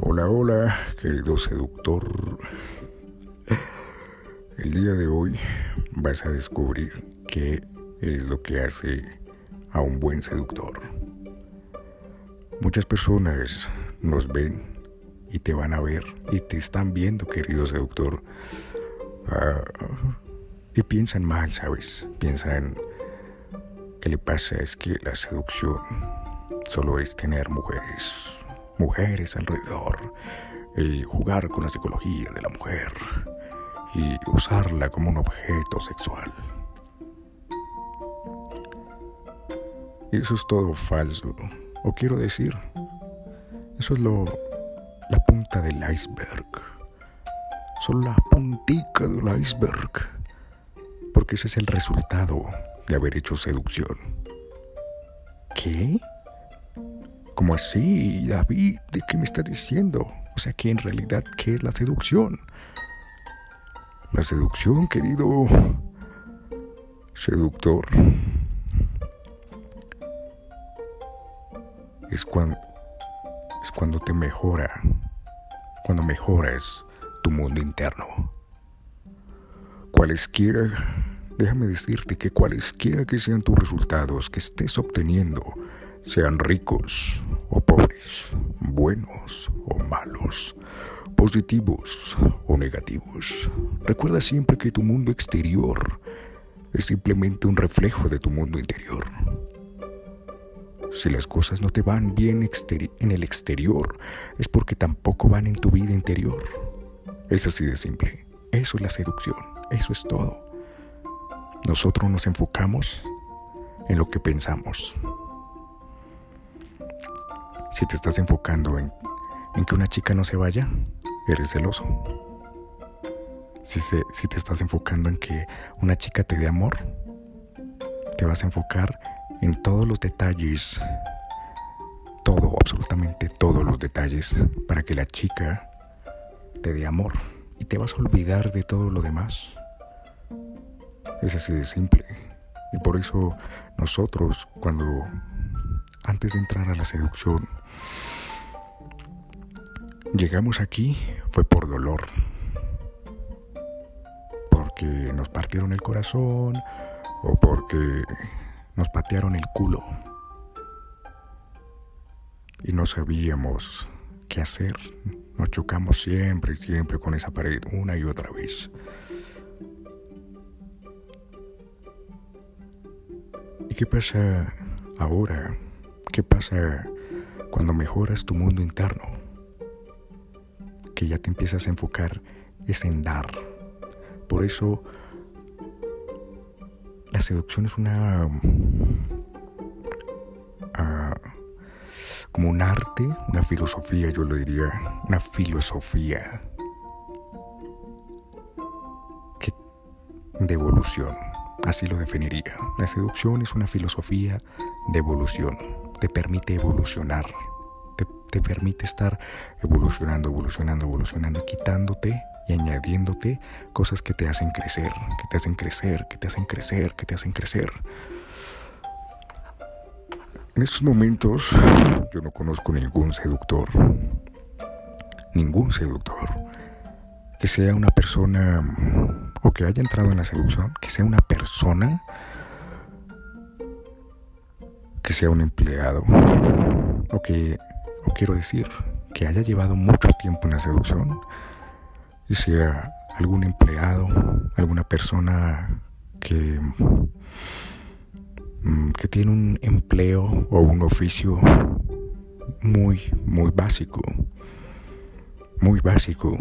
Hola, hola, querido seductor. El día de hoy vas a descubrir qué es lo que hace a un buen seductor. Muchas personas nos ven y te van a ver y te están viendo, querido seductor. Ah, y piensan mal, ¿sabes? Piensan que le pasa es que la seducción solo es tener mujeres mujeres alrededor y jugar con la psicología de la mujer y usarla como un objeto sexual. Eso es todo falso, o quiero decir, eso es lo la punta del iceberg. Solo la puntica del iceberg. Porque ese es el resultado de haber hecho seducción. ¿Qué? ¿Cómo así, David? ¿De qué me estás diciendo? O sea, que en realidad, ¿qué es la seducción? La seducción, querido seductor, es cuando, es cuando te mejora, cuando mejoras tu mundo interno. Cualesquiera, déjame decirte que cualesquiera que sean tus resultados que estés obteniendo, sean ricos o pobres, buenos o malos, positivos o negativos. Recuerda siempre que tu mundo exterior es simplemente un reflejo de tu mundo interior. Si las cosas no te van bien en el exterior, es porque tampoco van en tu vida interior. Es así de simple. Eso es la seducción. Eso es todo. Nosotros nos enfocamos en lo que pensamos. Si te estás enfocando en, que una chica no se vaya, eres celoso. Si, si te estás enfocando en que una chica te dé amor, te vas a enfocar en todos los detalles, todo, absolutamente todos los detalles, para que la chica te dé amor y te vas a olvidar de todo lo demás. Es así de simple. Y por eso nosotros cuando antes de entrar a la seducción. Llegamos aquí fue por dolor, porque nos partieron el corazón o porque nos patearon el culo y no sabíamos qué hacer. Nos chocamos siempre y siempre con esa pared una y otra vez. ¿Y qué pasa ahora? ¿Qué pasa cuando mejoras tu mundo interno? Que ya te empiezas a enfocar es en dar. Por eso la seducción es una uh, como un arte, una filosofía, yo lo diría, una filosofía de evolución. Así lo definiría. La seducción es una filosofía de evolución te permite evolucionar, te, permite estar evolucionando, evolucionando, evolucionando, quitándote y añadiéndote cosas que te hacen crecer, que te hacen crecer, que te hacen crecer, que te hacen crecer. En estos momentos yo no conozco ningún seductor, ningún seductor que sea una persona o que haya entrado en la seducción, que sea una persona que sea un empleado o que, o quiero decir, que haya llevado mucho tiempo en la seducción y sea algún empleado, alguna persona que, mm, que tiene un empleo o un oficio muy, muy básico, muy básico.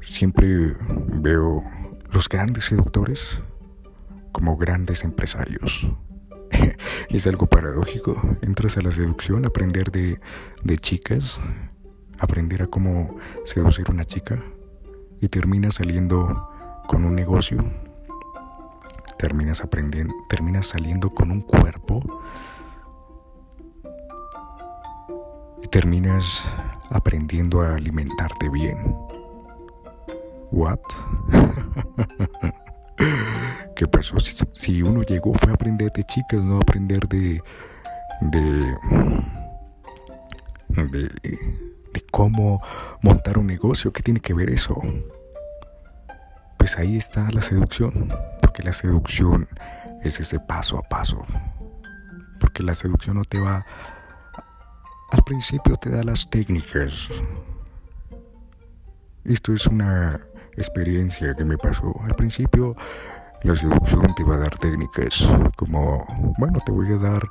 Siempre veo los grandes seductores como grandes empresarios. es algo paradójico. Entras a la seducción, aprender de, de chicas, aprender a cómo seducir a una chica y terminas saliendo con un negocio. Terminas aprendiendo, terminas saliendo con un cuerpo y terminas aprendiendo a alimentarte bien. What? Si, uno llegó fue a aprender de chicas, no a aprender de, de, de, de cómo montar un negocio. ¿Qué tiene que ver eso? Pues ahí está la seducción, porque la seducción es ese paso a paso, porque la seducción no te va... Al principio te da las técnicas. Esto es una experiencia que me pasó. Al principio la seducción te va a dar técnicas como, bueno, te voy a dar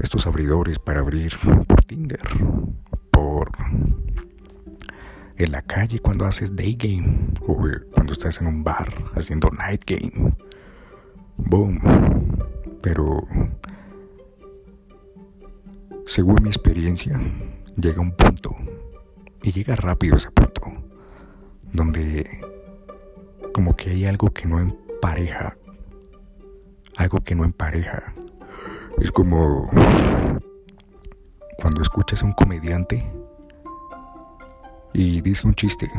estos abridores para abrir por Tinder, por en la calle cuando haces day game o cuando estás en un bar haciendo night game. Boom. Pero según mi experiencia, llega un punto y llega rápido ese punto donde como que hay algo que no empareja. Algo que no empareja. Es como cuando escuchas a un comediante y dice un chiste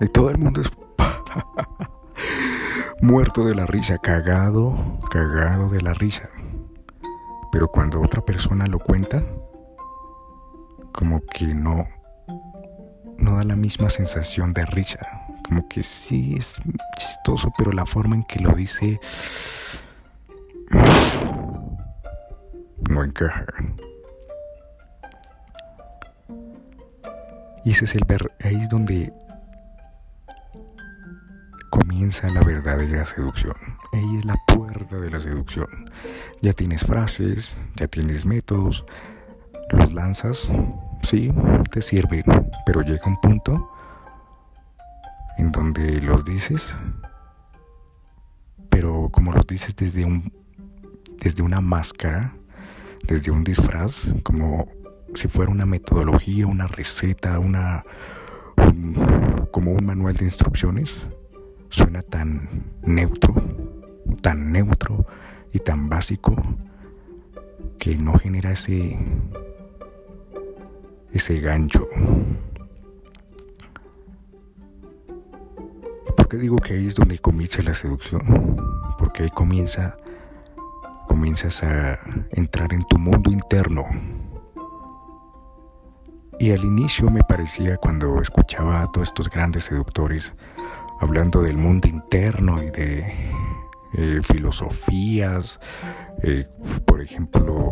y todo el mundo es muerto de la risa, cagado, cagado de la risa. Pero cuando otra persona lo cuenta, como que no no da la misma sensación de risa. Como que sí es chistoso, pero la forma en que lo dice no encaja. Y ese es el ver, ahí es donde comienza la verdadera seducción. Ahí es la puerta de la seducción. Ya tienes frases, ya tienes métodos, los lanzas, sí, te sirven, pero llega un punto en donde los dices, pero como los dices desde un desde una máscara, desde un disfraz, como si fuera una metodología, una receta, una como un manual de instrucciones, suena tan neutro, tan neutro y tan básico que no genera ese ese gancho. Por qué digo que ahí es donde comienza la seducción? Porque ahí comienza comienzas a entrar en tu mundo interno y al inicio me parecía cuando escuchaba a todos estos grandes seductores hablando del mundo interno y de eh, filosofías, eh, por ejemplo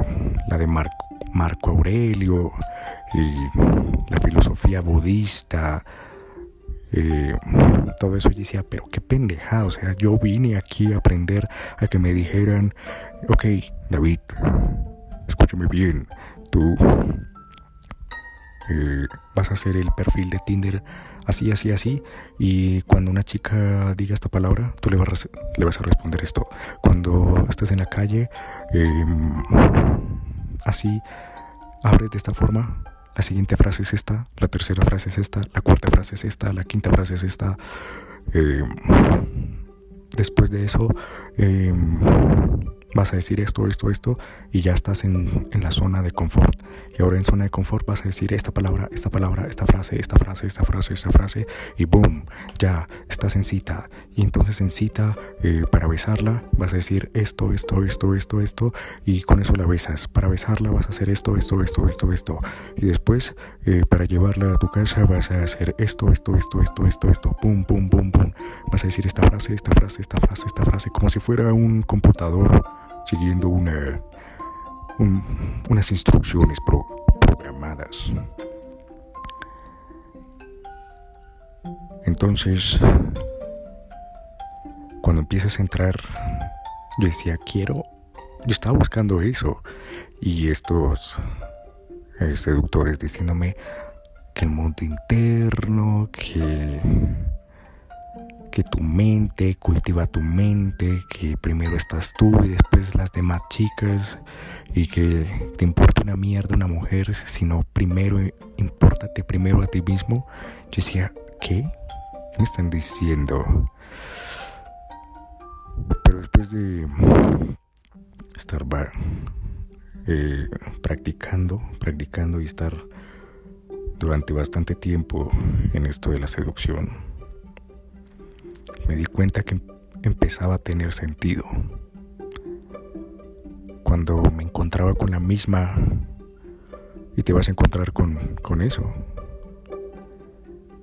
la de Marco, Marco Aurelio y la filosofía budista, eh, todo eso yo decía, pero qué pendeja, o sea, yo vine aquí a aprender a que me dijeran, ok, David, escúchame bien, tú eh, vas a hacer el perfil de Tinder así, así, así. Y cuando una chica diga esta palabra, tú le vas, a, le vas a responder esto. Cuando estés en la calle, em, así, abres de esta forma. La siguiente frase es esta, la tercera frase es esta, la cuarta frase es esta, la quinta frase es esta. Em, después de eso, em, vas a decir esto, esto, esto, y ya estás en, en, la zona de confort. Y ahora en zona de confort vas a decir esta palabra, esta palabra, esta frase, esta frase, esta frase, esta frase, y boom, ya estás en cita. Y entonces en cita, eh, para besarla, vas a decir esto, esto, esto, esto, esto, y con eso la besas. Para besarla vas a hacer esto, esto, esto, esto, esto. Y después, eh, para llevarla a tu casa, vas a hacer esto, esto, esto, esto, esto, esto, pum, pum, pum, pum. Vas a decir esta frase, esta frase, esta frase, esta frase, como si fuera un computador siguiendo una, unas instrucciones programadas. Entonces, cuando empiezas a entrar, yo decía, quiero, yo estaba buscando eso. Y estos eh, seductores diciéndome que el mundo interno, que que tu mente, cultiva tu mente, que primero estás tú y después las demás chicas y que te importa una mierda una mujer, sino primero importate primero a ti mismo. Yo decía, ¿qué? ¿Qué me están diciendo? Pero después de estar eh, practicando, practicando y estar durante bastante tiempo en esto de la seducción, me di cuenta que empezaba a tener sentido. Cuando me encontraba con la misma y te vas a encontrar con, con eso.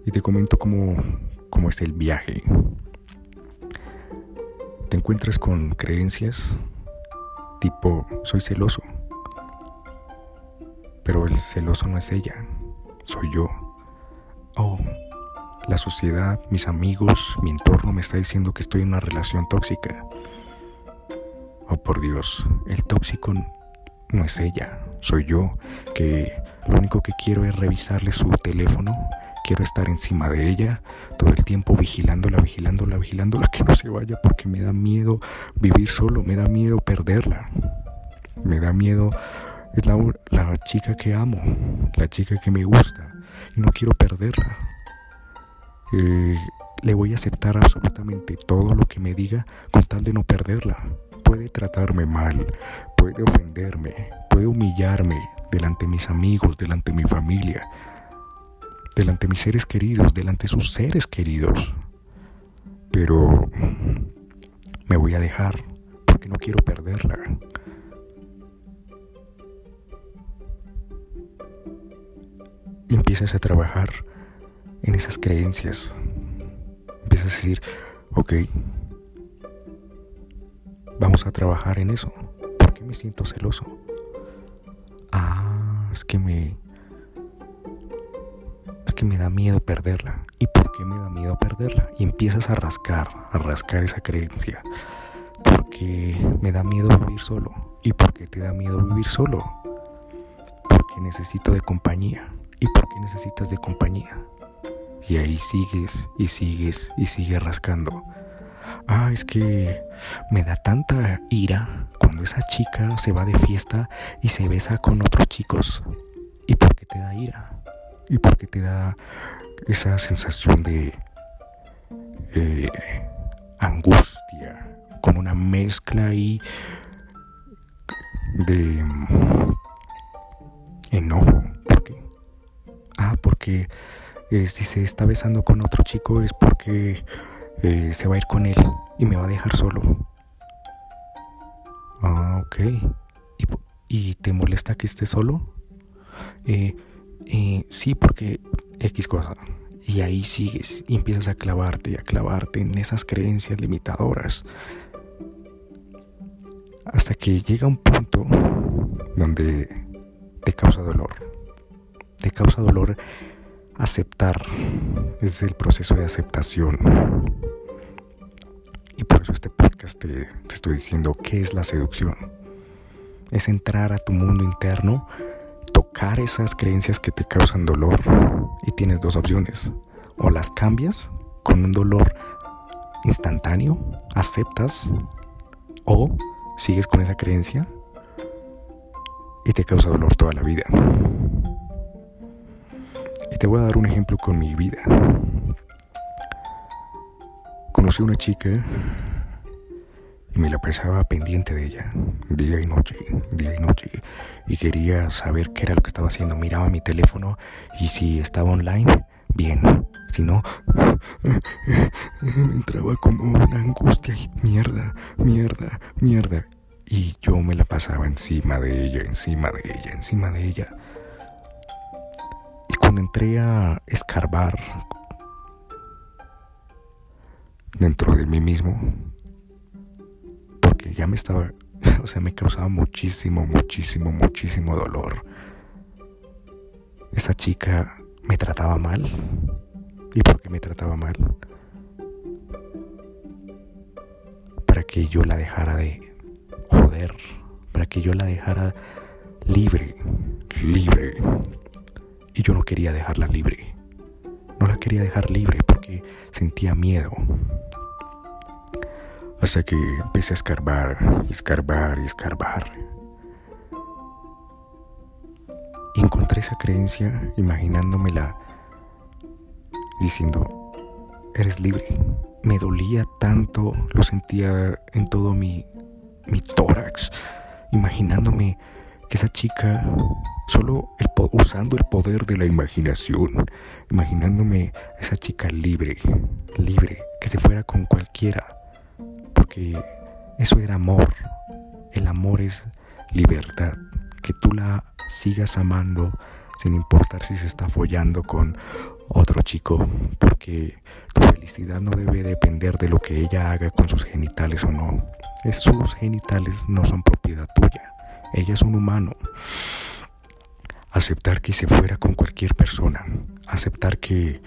Y te comento cómo, cómo es el viaje. Te encuentras con creencias tipo soy celoso. Pero el celoso no es ella, soy yo. Oh, la sociedad, mis amigos, mi entorno me está diciendo que estoy en una relación tóxica. Oh, por Dios, el tóxico no es ella, soy yo, que lo único que quiero es revisarle su teléfono, quiero estar encima de ella todo el tiempo vigilándola, vigilándola, vigilándola, que no se vaya porque me da miedo vivir solo, me da miedo perderla, me da miedo, es la, la chica que amo, la chica que me gusta y no quiero perderla. Eh, le voy a aceptar absolutamente todo lo que me diga con tal de no perderla puede tratarme mal, puede ofenderme, puede humillarme delante de mis amigos, delante de mi familia, delante de mis seres queridos, delante de sus seres queridos. Pero me voy a dejar porque no quiero perderla. Empiezas a trabajar en esas creencias. Empiezas a decir, ok, Vamos a trabajar en eso. ¿Por qué me siento celoso? Ah, es que me... Es que me da miedo perderla. ¿Y por qué me da miedo perderla? Y empiezas a rascar, a rascar esa creencia. Porque me da miedo vivir solo. ¿Y por qué te da miedo vivir solo? Porque necesito de compañía. ¿Y por qué necesitas de compañía? Y ahí sigues y sigues y sigues rascando ah, es que me da tanta ira cuando esa chica se va de fiesta y se besa con otros chicos. ¿Y por qué te da ira? ¿Y por qué te da esa sensación de eh, angustia? Como una mezcla ahí de enojo. ¿Por qué? Ah, porque si se está besando con otro chico es porque eh, se va a ir con él y me va a dejar solo. Ah, ok. ¿Y, te molesta que esté solo? Eh, eh, sí, porque X cosa. Y ahí sigues y empiezas a clavarte y a clavarte en esas creencias limitadoras. Hasta que llega un punto donde te causa dolor. Te causa dolor aceptar. Es el proceso de aceptación. Y por eso este podcast te, estoy diciendo qué es la seducción. Es entrar a tu mundo interno, tocar esas creencias que te causan dolor y tienes dos opciones. O las cambias con un dolor instantáneo, aceptas, o sigues con esa creencia y te causa dolor toda la vida. Te voy a dar un ejemplo con mi vida conocí a una chica y me la pensaba pendiente de ella, día y noche, día y noche, y quería saber qué era lo que estaba haciendo. Miraba mi teléfono y si estaba online, bien, si no, me entraba como una angustia y mierda, mierda, mierda. Y yo me la pasaba encima de ella, encima de ella, encima de ella. Entré a escarbar dentro de mí mismo, porque ya me estaba, o sea, me causaba muchísimo, muchísimo, muchísimo dolor. Esa chica me trataba mal. ¿Y por qué me trataba mal? Para que yo la dejara de joder, para que yo la dejara libre, libre. Y yo no quería dejarla libre. No la quería dejar libre porque sentía miedo. Hasta que empecé a escarbar, escarbar y escarbar. Y encontré esa creencia imaginándomela diciendo, eres libre. Me dolía tanto, lo sentía en todo mi, mi tórax, imaginándome que esa chica, solo usando el poder de la imaginación, imaginándome a esa chica libre, libre, que se fuera con cualquiera porque eso era amor. El amor es libertad, que tú la sigas amando sin importar si se está follando con otro chico, porque tu felicidad no debe depender de lo que ella haga con sus genitales o no. sus genitales no son propiedad tuya. Ella es un humano. Aceptar que se fuera con cualquier persona. Aceptar que,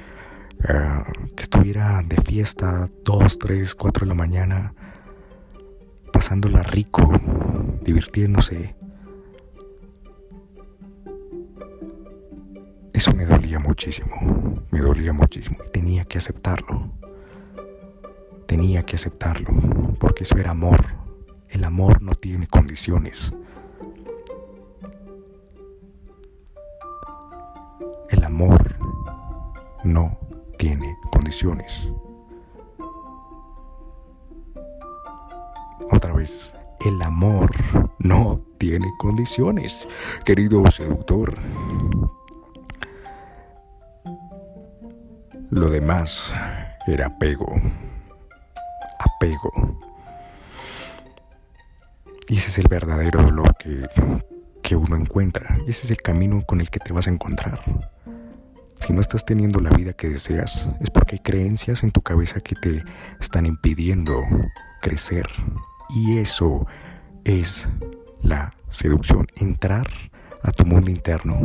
ah, que estuviera de fiesta dos, tres, cuatro de la mañana, pasándola rico, divirtiéndose Eso me dolía muchísimo, me dolía muchísimo y tenía que aceptarlo. Tenía que aceptarlo, porque eso era amor. El amor no tiene condiciones. No tiene condiciones. Otra vez, el amor no tiene condiciones, querido seductor. Lo demás era apego. Apego. Y ese es el verdadero dolor que, que uno encuentra. Ese es el camino con el que te vas a encontrar. Si no estás teniendo la vida que deseas, es porque hay creencias en tu cabeza que te están impidiendo crecer. Y eso es la seducción, entrar a tu mundo interno.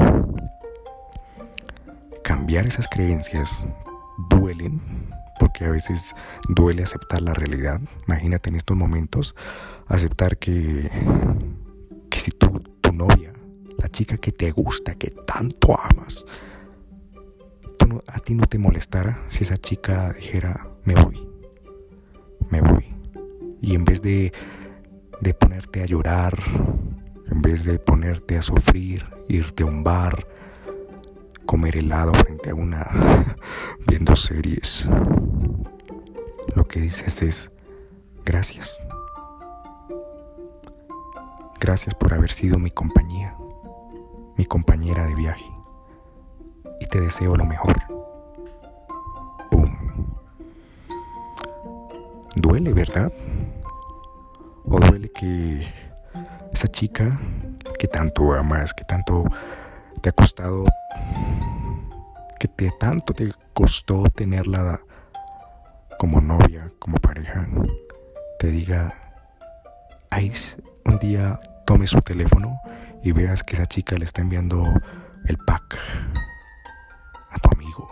Cambiar esas creencias duelen, porque a veces duele aceptar la realidad. Imagínate en estos momentos aceptar que, que si tu, tu novia, la chica que te gusta, que tanto amas, a ti no te molestara si esa chica dijera, me voy, me voy. Y en vez de, de ponerte a llorar, en vez de ponerte a sufrir, irte a un bar, comer helado frente a una viendo series. Lo que dices es gracias. Gracias por haber sido mi compañía, mi compañera de viaje. Y te deseo lo mejor. ¡Pum! Duele, ¿verdad? ¿O duele que esa chica que tanto amas, que tanto te ha costado que tanto te costó tenerla como novia, como pareja, te diga, ahí un día tome su teléfono y veas que esa chica le está enviando el pack a tu amigo.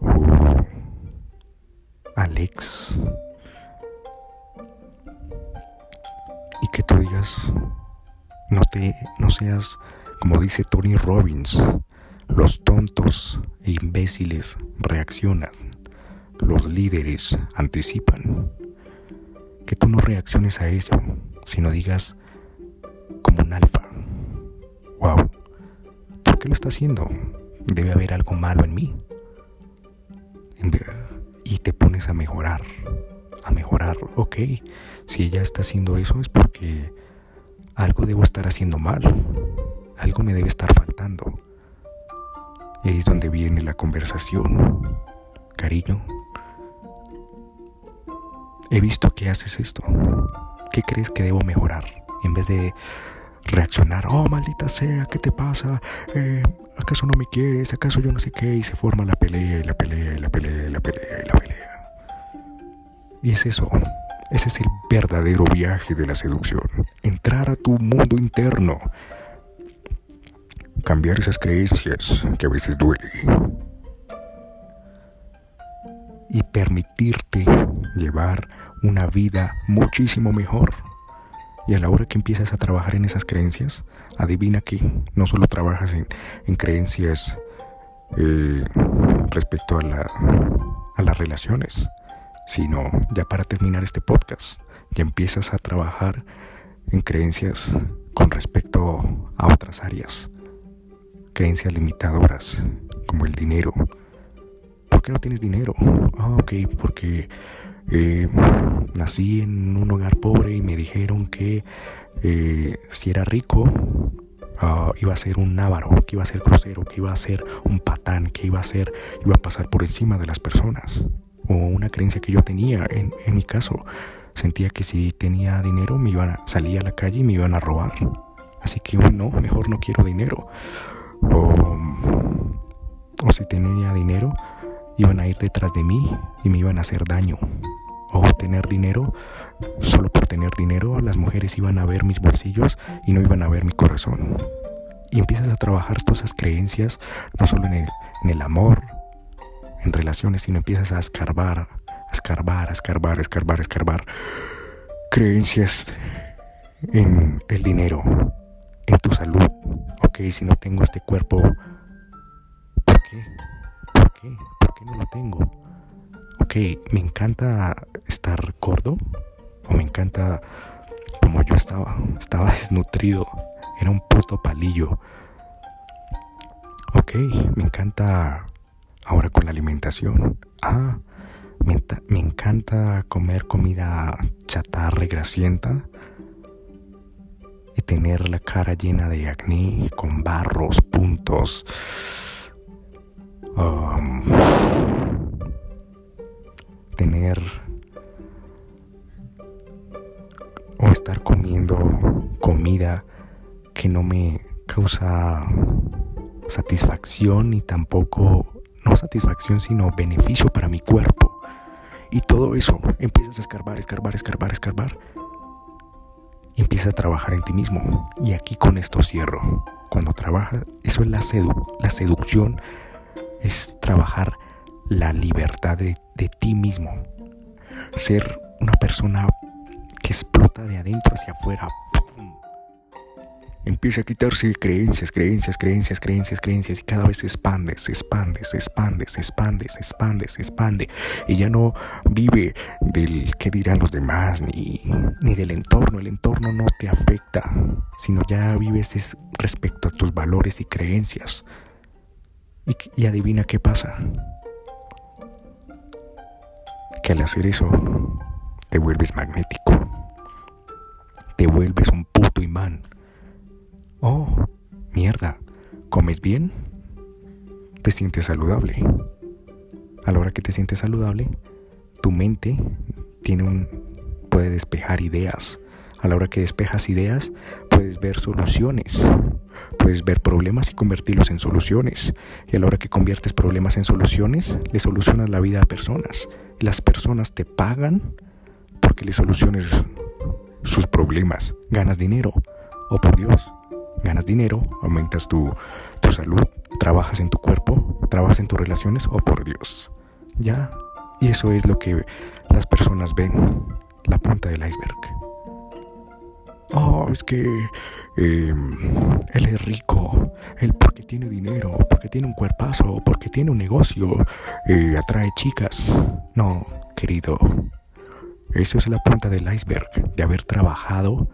Uh, Alex. Y que tú digas, no te, no seas como dice Tony Robbins, los tontos e imbéciles reaccionan, los líderes anticipan. Que tú no reacciones a ello, sino digas como un alfa. Wow, ¿por qué lo está haciendo? Debe haber algo malo en mí. Y te pones a mejorar, a mejorar. Ok, si ella está haciendo eso es porque algo debo estar haciendo mal, algo me debe estar faltando ahí es donde viene la conversación. Cariño, he visto que haces esto. ¿Qué crees que debo mejorar? En vez de reaccionar, oh maldita sea, ¿qué te pasa? Eh, ¿Acaso no me quieres? ¿Acaso yo no sé qué? Y se forma la pelea y la pelea y la pelea y la pelea y la pelea. Y es eso. Ese es el verdadero viaje de la seducción. Entrar a tu mundo interno cambiar esas creencias que a veces duelen y permitirte llevar una vida muchísimo mejor. Y a la hora que empiezas a trabajar en esas creencias, adivina que no solo trabajas en, creencias eh, respecto a, la, a las relaciones, sino ya para terminar este podcast, ya empiezas a trabajar en creencias con respecto a otras áreas creencias limitadoras, como el dinero. ¿Por qué no tienes dinero? Ah, ok, porque eh, nací en un hogar pobre y me dijeron que eh, si era rico ah, iba a ser un návaro, que iba a ser crucero, que iba a ser un patán, que iba a ser, iba a pasar por encima de las personas. O una creencia que yo tenía en, mi caso. Sentía que si tenía dinero me iban a salir a la calle y me iban a robar. Así que no, mejor no quiero dinero. O, o si tenía dinero, iban a ir detrás de mí y me iban a hacer daño. O tener dinero, solo por tener dinero, las mujeres iban a ver mis bolsillos y no iban a ver mi corazón. Y empiezas a trabajar todas esas creencias, no solo en el, en el amor, en relaciones, sino empiezas a escarbar, a escarbar, a escarbar, a escarbar, escarbar creencias en el dinero, en tu salud. Ok, si no tengo este cuerpo, ¿por qué? ¿Por qué? ¿Por qué no lo tengo? Ok, me encanta estar gordo o me encanta como yo estaba, estaba desnutrido, era un puto palillo. Ok, me encanta ahora con la alimentación. Ah, me, encanta comer comida chatarra grasienta y tener la cara llena de acné, con barros, puntos. Tener o estar comiendo comida que no me causa satisfacción ni tampoco no satisfacción sino beneficio para mi cuerpo y todo eso empiezas a escarbar escarbar escarbar escarbar y empieza a trabajar en ti mismo. Y aquí con esto cierro. Cuando trabajas, eso es la, la seducción, es trabajar la libertad de, de ti mismo. Ser una persona que explota de adentro hacia afuera, empieza a quitarse creencias, creencias, creencias, creencias, creencias y cada vez se expande, se expande, se expande, se expande, se expande, expande y ya no vive del qué dirán los demás ni, ni del entorno, el entorno no te afecta, sino ya vives respecto a tus valores y creencias. Y, adivina qué pasa. Que al hacer eso te vuelves magnético. Te vuelves un puto imán Oh, mierda, ¿comes bien? Te sientes saludable. A la hora que te sientes saludable, tu mente tiene un puede despejar ideas. A la hora que despejas ideas, puedes ver soluciones. Puedes ver problemas y convertirlos en soluciones. Y a la hora que conviertes problemas en soluciones, le solucionas la vida a personas. Las personas te pagan porque le soluciones sus problemas. Ganas dinero. Oh, por Dios ganas dinero, aumentas tu, tu salud, trabajas en tu cuerpo, trabajas en tus relaciones, o oh, por Dios. Ya. Y eso es lo que las personas ven, la punta del iceberg. Oh, es que em, él es rico, él porque tiene dinero, porque tiene un cuerpazo, porque tiene un negocio, eh, atrae chicas. No, querido, eso es la punta del iceberg de haber trabajado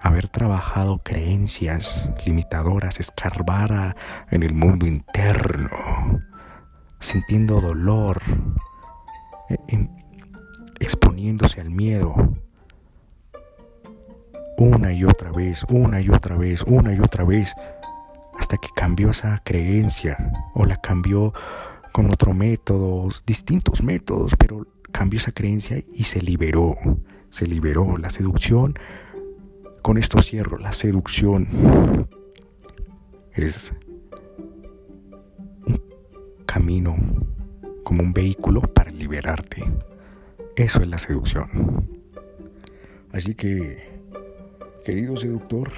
haber trabajado creencias limitadoras, escarbar en el mundo interno, sintiendo dolor, e, exponiéndose al miedo, una y otra vez, una y otra vez, una y otra vez, hasta que cambió esa creencia o la cambió con otro método, distintos métodos, pero cambió esa creencia y se liberó, se liberó la seducción con esto cierro, la seducción es un camino como un vehículo para liberarte. Eso es la seducción. Así que, querido seductor,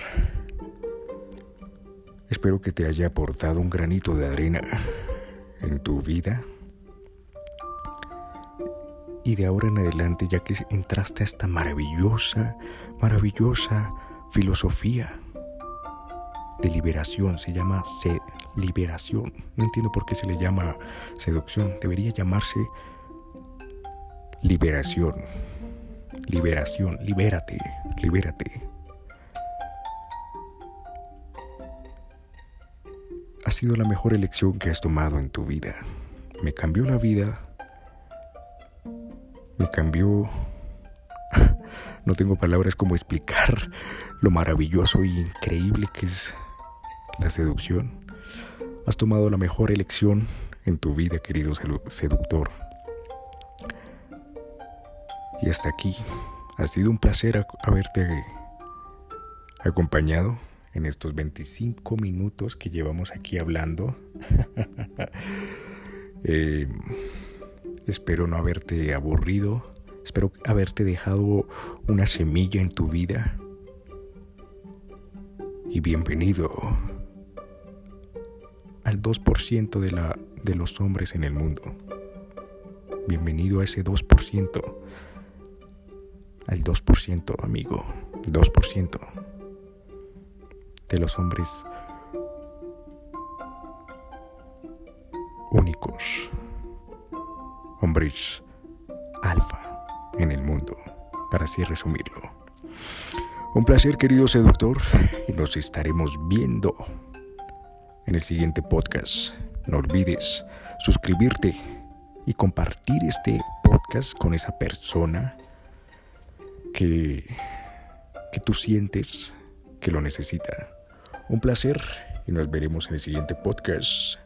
espero que te haya aportado un granito de arena en tu vida. Y de ahora en adelante, ya que entraste a esta maravillosa maravillosa filosofía de liberación, se llama liberación. No entiendo por qué se le llama seducción, debería llamarse liberación. Liberación, libérate, libérate. Ha sido la mejor elección que has tomado en tu vida. Me cambió la vida. Me cambió no tengo palabras como explicar lo maravilloso y increíble que es la seducción. Has tomado la mejor elección en tu vida, querido seductor. Y hasta aquí. Ha sido un placer haberte acompañado en estos 25 minutos que llevamos aquí hablando. Eh, espero no haberte aburrido. Espero haberte dejado una semilla en tu vida. Y bienvenido al 2% de, la, de los hombres en el mundo. Bienvenido a ese 2%. Al 2%, amigo. 2% de los hombres únicos. Hombres alfa en el mundo, para así resumirlo. Un placer, querido seductor, y nos estaremos viendo en el siguiente podcast. No olvides suscribirte y compartir este podcast con esa persona que, que tú sientes que lo necesita. Un placer y nos veremos en el siguiente podcast.